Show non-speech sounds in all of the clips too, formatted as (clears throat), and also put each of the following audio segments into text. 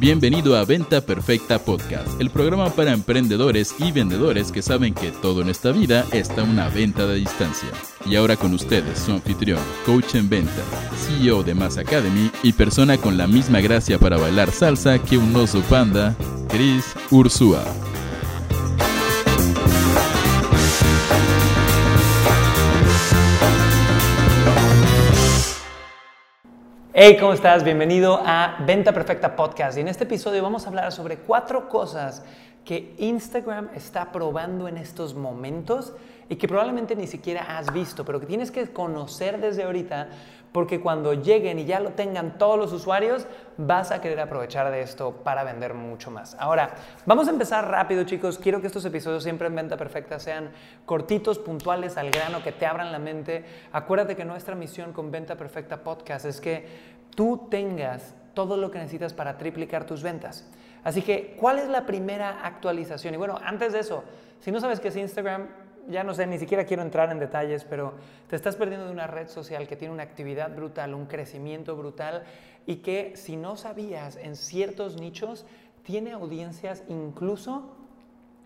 Bienvenido a Venta Perfecta Podcast, el programa para emprendedores y vendedores que saben que todo en esta vida está una venta de distancia. Y ahora con ustedes, su anfitrión, coach en venta, CEO de Mass Academy y persona con la misma gracia para bailar salsa que un oso panda, Chris Ursúa. Hey, ¿cómo estás? Bienvenido a Venta Perfecta Podcast. Y en este episodio vamos a hablar sobre cuatro cosas que Instagram está probando en estos momentos y que probablemente ni siquiera has visto, pero que tienes que conocer desde ahorita porque cuando lleguen y ya lo tengan todos los usuarios, vas a querer aprovechar de esto para vender mucho más. Ahora, vamos a empezar rápido, chicos. Quiero que estos episodios siempre en Venta Perfecta sean cortitos, puntuales, al grano, que te abran la mente. Acuérdate que nuestra misión con Venta Perfecta Podcast es que tú tengas todo lo que necesitas para triplicar tus ventas. Así que, ¿cuál es la primera actualización? Y bueno, antes de eso, si no sabes qué es Instagram, ya no sé, ni siquiera quiero entrar en detalles, pero te estás perdiendo de una red social que tiene una actividad brutal, un crecimiento brutal y que si no sabías en ciertos nichos tiene audiencias incluso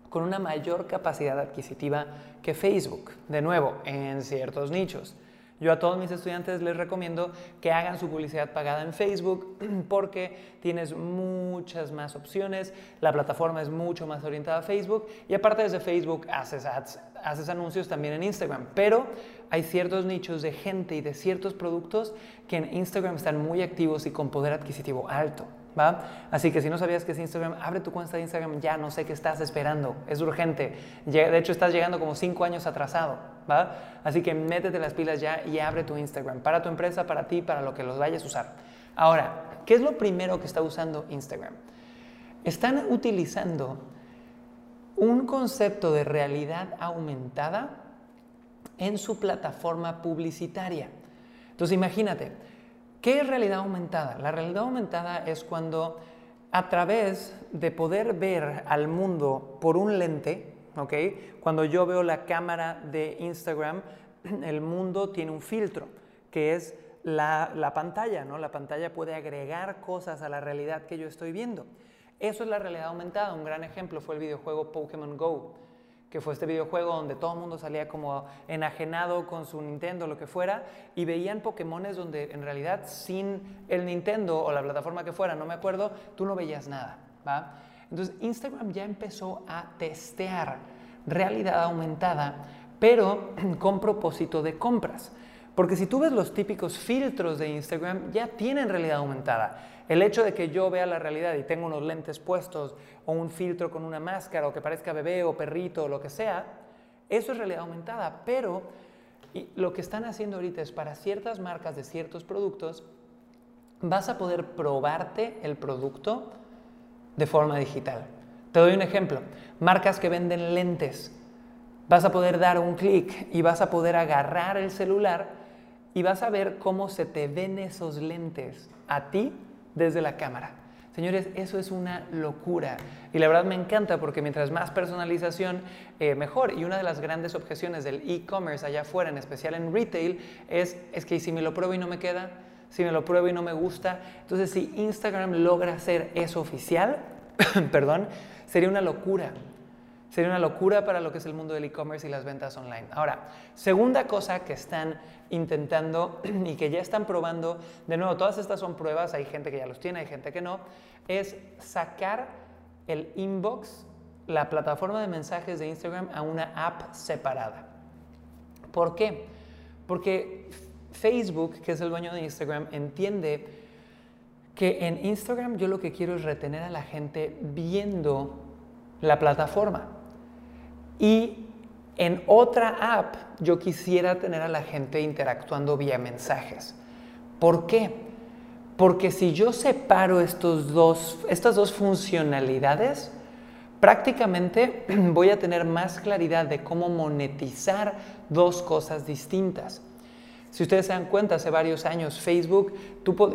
con una mayor capacidad adquisitiva que Facebook, de nuevo, en ciertos nichos. Yo a todos mis estudiantes les recomiendo que hagan su publicidad pagada en Facebook (clears throat) porque tienes muchas más opciones, la plataforma es mucho más orientada a Facebook y aparte desde Facebook haces ads, haces anuncios también en Instagram, pero hay ciertos nichos de gente y de ciertos productos que en Instagram están muy activos y con poder adquisitivo alto. ¿Va? Así que si no sabías que es Instagram, abre tu cuenta de Instagram ya, no sé qué estás esperando, es urgente. De hecho, estás llegando como cinco años atrasado. ¿va? Así que métete las pilas ya y abre tu Instagram para tu empresa, para ti, para lo que los vayas a usar. Ahora, ¿qué es lo primero que está usando Instagram? Están utilizando un concepto de realidad aumentada en su plataforma publicitaria. Entonces imagínate, ¿qué es realidad aumentada? La realidad aumentada es cuando a través de poder ver al mundo por un lente, ¿ok? Cuando yo veo la cámara de Instagram, (clears throat) el mundo tiene un filtro, que es la, la, pantalla, ¿no? La pantalla puede agregar cosas a la realidad que yo estoy viendo. Eso es la realidad aumentada. Un gran ejemplo fue el videojuego Pokémon Go, que fue este videojuego donde todo el mundo salía como enajenado con su Nintendo, lo que fuera, y veían Pokémones donde en realidad sin el Nintendo o la plataforma que fuera, no me acuerdo, tú no veías nada, ¿va? Entonces Instagram ya empezó a testear realidad aumentada, pero (clears throat) con propósito de compras. Porque si tú ves los típicos filtros de Instagram, ya tienen realidad aumentada. El hecho de que yo vea la realidad y tenga unos lentes puestos o un filtro con una máscara o que parezca bebé o perrito o lo que sea, eso es realidad aumentada. Pero lo que están haciendo ahorita es para ciertas marcas de ciertos productos, vas a poder probarte el producto de forma digital. Te doy un ejemplo. Marcas que venden lentes. Vas a poder dar un clic y vas a poder agarrar el celular y vas a ver cómo se te ven esos lentes a ti desde la cámara. Señores, eso es una locura. Y la verdad me encanta porque mientras más personalización, eh, mejor. Y una de las grandes objeciones del e-commerce allá afuera, en especial en retail, es, es que si me lo pruebo y no me queda, si me lo pruebo y no me gusta. Entonces, si Instagram logra hacer eso oficial, (coughs) perdón, sería una locura. Sería una locura para lo que es el mundo del e-commerce y las ventas online. Ahora, segunda cosa que están intentando (clears throat) y que ya están probando, de nuevo, todas estas son pruebas, hay gente que ya los tiene, hay gente que no, es sacar el inbox, la plataforma de mensajes de Instagram, a una app separada. ¿Por qué? Porque Facebook, que es el dueño de Instagram, entiende que en Instagram yo lo que quiero es retener a la gente viendo la plataforma. Y en otra app yo quisiera tener a la gente interactuando vía mensajes. ¿Por qué? Porque si yo separo estos dos, estas dos funcionalidades, prácticamente (clears throat) voy a tener más claridad de cómo monetizar dos cosas distintas. Si ustedes se dan cuenta, hace varios años Facebook,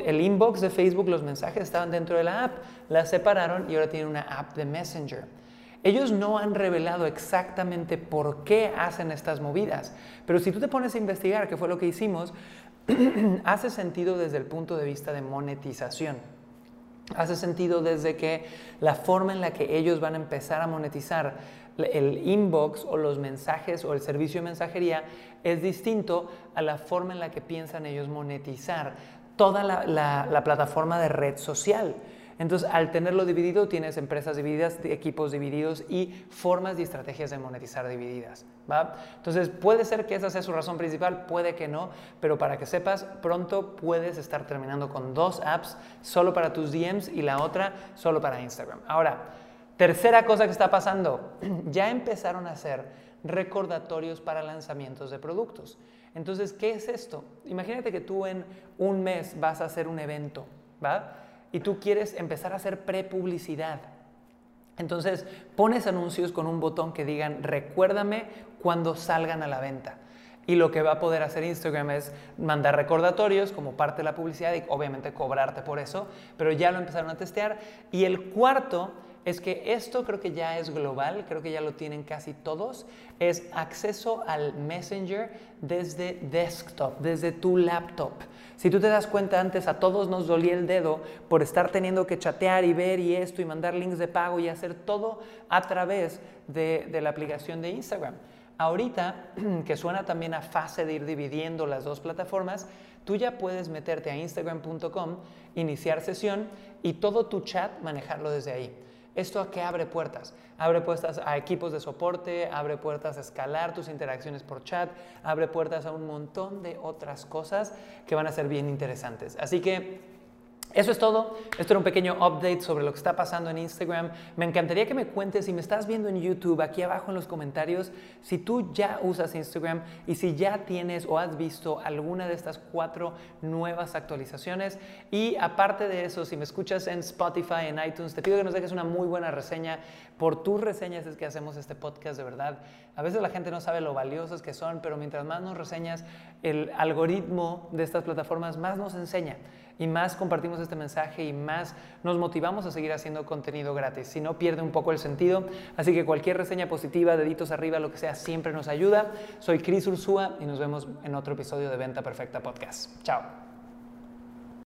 el inbox de Facebook, los mensajes estaban dentro de la app, la separaron y ahora tienen una app de Messenger. Ellos no han revelado exactamente por qué hacen estas movidas, pero si tú te pones a investigar, que fue lo que hicimos, (clears throat) hace sentido desde el punto de vista de monetización. hace sentido desde que la forma en la que ellos van a empezar a monetizar el inbox o los mensajes o el servicio de mensajería es distinto a la forma en la que piensan ellos monetizar toda la, plataforma de red social. Entonces, al tenerlo dividido, tienes empresas divididas, equipos divididos y formas y estrategias de monetizar divididas. ¿va? Entonces, puede ser que esa sea su razón principal, puede que no, pero para que sepas, pronto puedes estar terminando con dos apps solo para tus DMs y la otra solo para Instagram. Ahora, tercera cosa que está pasando, (clears throat) ya empezaron a hacer recordatorios para lanzamientos de productos. Entonces, ¿qué es esto? Imagínate que tú en un mes vas a hacer un evento, ¿va? Y tú quieres empezar a hacer prepublicidad. Entonces, pones anuncios con un botón que digan, recuérdame cuando salgan a la venta. Y lo que va a poder hacer Instagram es mandar recordatorios como parte de la publicidad y obviamente cobrarte por eso, pero ya lo empezaron a testear. Y el cuarto es que esto creo que ya es global, creo que ya lo tienen casi todos, es acceso al Messenger desde desktop, desde tu laptop. Si tú te das cuenta antes, a todos nos dolía el dedo por estar teniendo que chatear y ver y esto y mandar links de pago y hacer todo a través de, la aplicación de Instagram. Ahorita, (clears throat) que suena también a fase de ir dividiendo las dos plataformas, tú ya puedes meterte a instagram.com, iniciar sesión y todo tu chat manejarlo desde ahí. ¿Esto a qué abre puertas? Abre puertas a equipos de soporte, abre puertas a escalar tus interacciones por chat, abre puertas a un montón de otras cosas que van a ser bien interesantes. Así que eso es todo. Esto era un pequeño update sobre lo que está pasando en Instagram. Me encantaría que me cuentes si me estás viendo en YouTube, aquí abajo en los comentarios, si tú ya usas Instagram y si ya tienes o has visto alguna de estas cuatro nuevas actualizaciones. Y aparte de eso, si me escuchas en Spotify, en iTunes, te pido que nos dejes una muy buena reseña. Por tus reseñas es que hacemos este podcast de verdad. A veces la gente no sabe lo valiosos que son, pero mientras más nos reseñas, el algoritmo de estas plataformas más nos enseña y más compartimos este mensaje y más nos motivamos a seguir haciendo contenido gratis. Si no, pierde un poco el sentido. Así que cualquier reseña positiva, deditos arriba, lo que sea, siempre nos ayuda. Soy Cris Ursúa y nos vemos en otro episodio de Venta Perfecta Podcast. Chao.